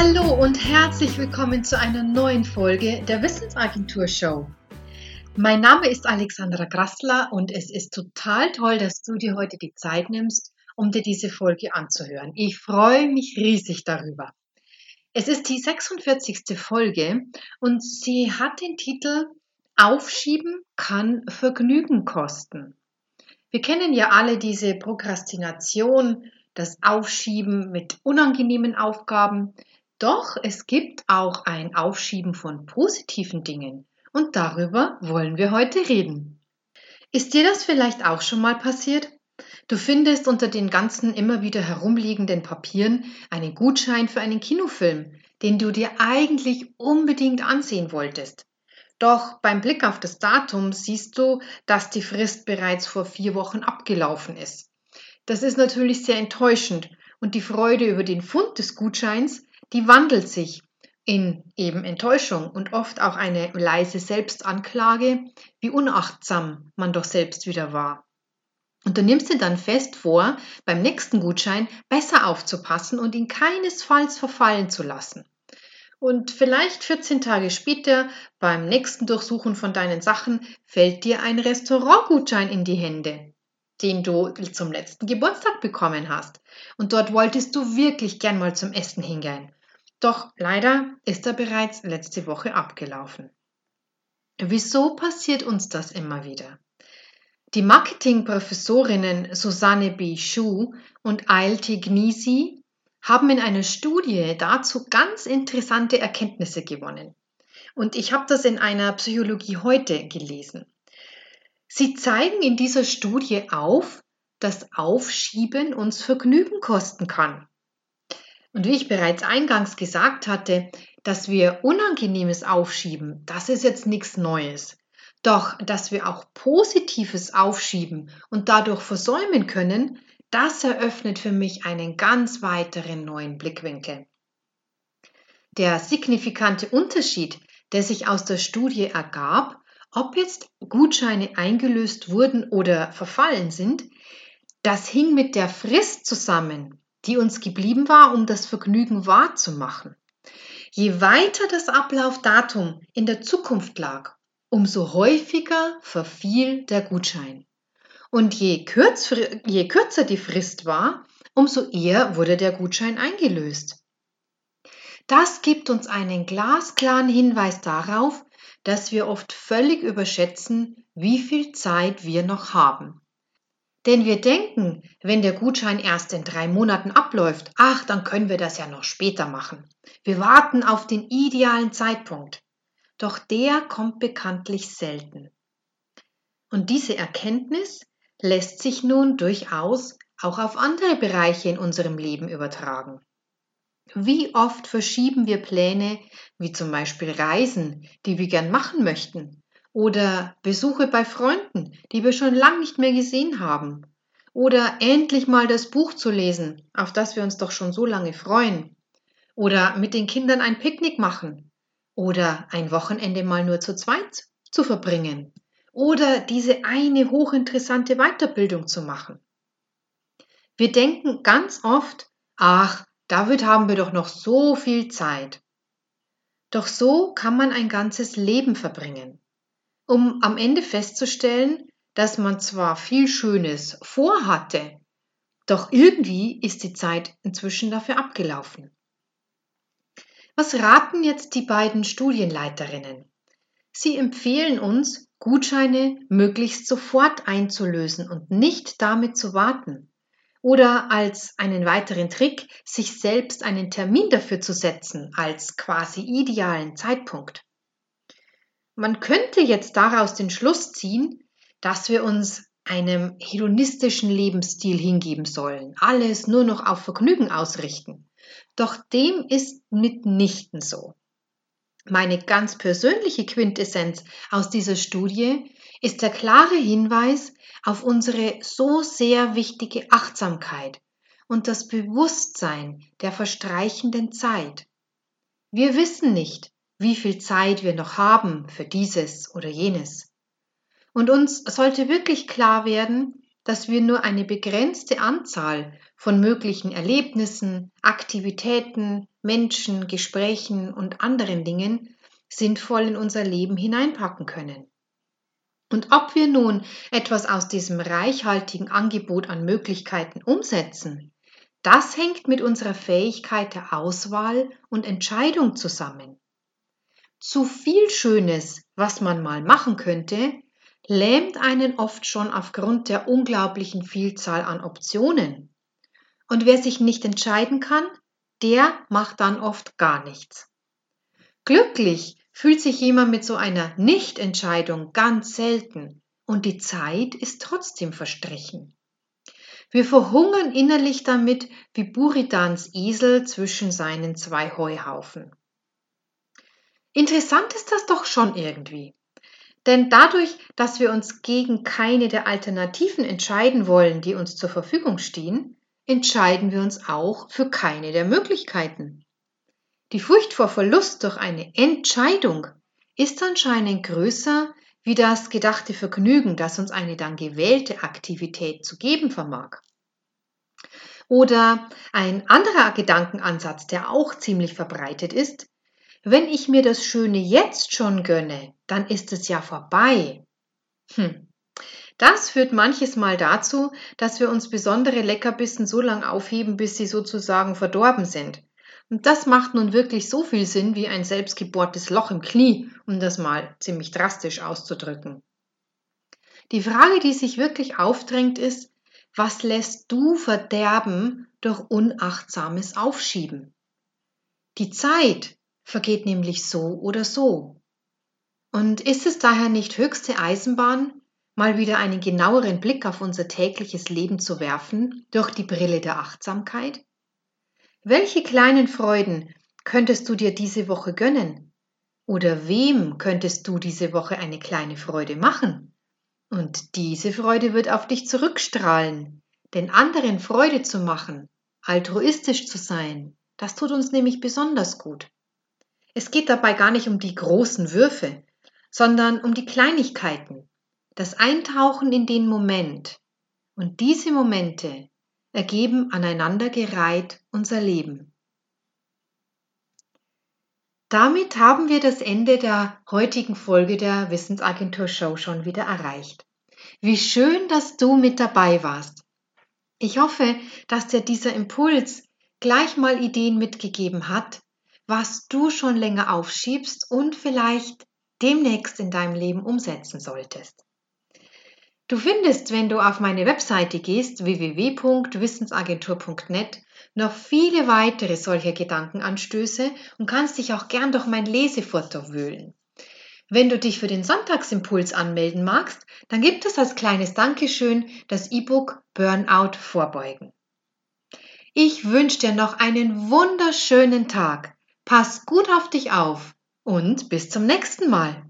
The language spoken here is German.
Hallo und herzlich willkommen zu einer neuen Folge der Wissensagentur Show. Mein Name ist Alexandra Grassler und es ist total toll, dass du dir heute die Zeit nimmst, um dir diese Folge anzuhören. Ich freue mich riesig darüber. Es ist die 46. Folge und sie hat den Titel Aufschieben kann Vergnügen kosten. Wir kennen ja alle diese Prokrastination, das Aufschieben mit unangenehmen Aufgaben, doch es gibt auch ein Aufschieben von positiven Dingen und darüber wollen wir heute reden. Ist dir das vielleicht auch schon mal passiert? Du findest unter den ganzen immer wieder herumliegenden Papieren einen Gutschein für einen Kinofilm, den du dir eigentlich unbedingt ansehen wolltest. Doch beim Blick auf das Datum siehst du, dass die Frist bereits vor vier Wochen abgelaufen ist. Das ist natürlich sehr enttäuschend und die Freude über den Fund des Gutscheins die wandelt sich in eben Enttäuschung und oft auch eine leise Selbstanklage, wie unachtsam man doch selbst wieder war. Und du nimmst dir dann fest vor, beim nächsten Gutschein besser aufzupassen und ihn keinesfalls verfallen zu lassen. Und vielleicht 14 Tage später, beim nächsten Durchsuchen von deinen Sachen, fällt dir ein Restaurantgutschein in die Hände, den du zum letzten Geburtstag bekommen hast. Und dort wolltest du wirklich gern mal zum Essen hingehen. Doch leider ist er bereits letzte Woche abgelaufen. Wieso passiert uns das immer wieder? Die Marketingprofessorinnen Susanne B. Schuh und Ailte Gnisi haben in einer Studie dazu ganz interessante Erkenntnisse gewonnen. Und ich habe das in einer Psychologie heute gelesen. Sie zeigen in dieser Studie auf, dass Aufschieben uns Vergnügen kosten kann. Und wie ich bereits eingangs gesagt hatte, dass wir Unangenehmes aufschieben, das ist jetzt nichts Neues. Doch, dass wir auch Positives aufschieben und dadurch versäumen können, das eröffnet für mich einen ganz weiteren neuen Blickwinkel. Der signifikante Unterschied, der sich aus der Studie ergab, ob jetzt Gutscheine eingelöst wurden oder verfallen sind, das hing mit der Frist zusammen, die uns geblieben war, um das Vergnügen wahrzumachen. Je weiter das Ablaufdatum in der Zukunft lag, umso häufiger verfiel der Gutschein. Und je, kürz, je kürzer die Frist war, umso eher wurde der Gutschein eingelöst. Das gibt uns einen glasklaren Hinweis darauf, dass wir oft völlig überschätzen, wie viel Zeit wir noch haben. Denn wir denken, wenn der Gutschein erst in drei Monaten abläuft, ach, dann können wir das ja noch später machen. Wir warten auf den idealen Zeitpunkt. Doch der kommt bekanntlich selten. Und diese Erkenntnis lässt sich nun durchaus auch auf andere Bereiche in unserem Leben übertragen. Wie oft verschieben wir Pläne, wie zum Beispiel Reisen, die wir gern machen möchten, oder Besuche bei Freunden, die wir schon lange nicht mehr gesehen haben. Oder endlich mal das Buch zu lesen, auf das wir uns doch schon so lange freuen. Oder mit den Kindern ein Picknick machen. Oder ein Wochenende mal nur zu zweit zu verbringen. Oder diese eine hochinteressante Weiterbildung zu machen. Wir denken ganz oft, ach, David haben wir doch noch so viel Zeit. Doch so kann man ein ganzes Leben verbringen um am Ende festzustellen, dass man zwar viel Schönes vorhatte, doch irgendwie ist die Zeit inzwischen dafür abgelaufen. Was raten jetzt die beiden Studienleiterinnen? Sie empfehlen uns, Gutscheine möglichst sofort einzulösen und nicht damit zu warten. Oder als einen weiteren Trick, sich selbst einen Termin dafür zu setzen, als quasi idealen Zeitpunkt. Man könnte jetzt daraus den Schluss ziehen, dass wir uns einem hedonistischen Lebensstil hingeben sollen, alles nur noch auf Vergnügen ausrichten. Doch dem ist mitnichten so. Meine ganz persönliche Quintessenz aus dieser Studie ist der klare Hinweis auf unsere so sehr wichtige Achtsamkeit und das Bewusstsein der verstreichenden Zeit. Wir wissen nicht, wie viel Zeit wir noch haben für dieses oder jenes. Und uns sollte wirklich klar werden, dass wir nur eine begrenzte Anzahl von möglichen Erlebnissen, Aktivitäten, Menschen, Gesprächen und anderen Dingen sinnvoll in unser Leben hineinpacken können. Und ob wir nun etwas aus diesem reichhaltigen Angebot an Möglichkeiten umsetzen, das hängt mit unserer Fähigkeit der Auswahl und Entscheidung zusammen. Zu viel Schönes, was man mal machen könnte, lähmt einen oft schon aufgrund der unglaublichen Vielzahl an Optionen. Und wer sich nicht entscheiden kann, der macht dann oft gar nichts. Glücklich fühlt sich jemand mit so einer Nichtentscheidung ganz selten und die Zeit ist trotzdem verstrichen. Wir verhungern innerlich damit wie Buridans Esel zwischen seinen zwei Heuhaufen. Interessant ist das doch schon irgendwie. Denn dadurch, dass wir uns gegen keine der Alternativen entscheiden wollen, die uns zur Verfügung stehen, entscheiden wir uns auch für keine der Möglichkeiten. Die Furcht vor Verlust durch eine Entscheidung ist anscheinend größer wie das gedachte Vergnügen, das uns eine dann gewählte Aktivität zu geben vermag. Oder ein anderer Gedankenansatz, der auch ziemlich verbreitet ist, wenn ich mir das Schöne jetzt schon gönne, dann ist es ja vorbei. Hm. Das führt manches Mal dazu, dass wir uns besondere Leckerbissen so lang aufheben, bis sie sozusagen verdorben sind. Und das macht nun wirklich so viel Sinn wie ein selbstgebohrtes Loch im Knie, um das mal ziemlich drastisch auszudrücken. Die Frage, die sich wirklich aufdrängt, ist, was lässt du verderben durch unachtsames Aufschieben? Die Zeit, vergeht nämlich so oder so. Und ist es daher nicht höchste Eisenbahn, mal wieder einen genaueren Blick auf unser tägliches Leben zu werfen durch die Brille der Achtsamkeit? Welche kleinen Freuden könntest du dir diese Woche gönnen? Oder wem könntest du diese Woche eine kleine Freude machen? Und diese Freude wird auf dich zurückstrahlen, denn anderen Freude zu machen, altruistisch zu sein, das tut uns nämlich besonders gut. Es geht dabei gar nicht um die großen Würfe, sondern um die Kleinigkeiten, das Eintauchen in den Moment. Und diese Momente ergeben aneinandergereiht unser Leben. Damit haben wir das Ende der heutigen Folge der Wissensagentur Show schon wieder erreicht. Wie schön, dass du mit dabei warst. Ich hoffe, dass dir dieser Impuls gleich mal Ideen mitgegeben hat, was du schon länger aufschiebst und vielleicht demnächst in deinem Leben umsetzen solltest. Du findest, wenn du auf meine Webseite gehst, www.wissensagentur.net, noch viele weitere solcher Gedankenanstöße und kannst dich auch gern durch mein Lesefoto wühlen. Wenn du dich für den Sonntagsimpuls anmelden magst, dann gibt es als kleines Dankeschön das E-Book Burnout vorbeugen. Ich wünsche dir noch einen wunderschönen Tag. Pass gut auf dich auf und bis zum nächsten Mal.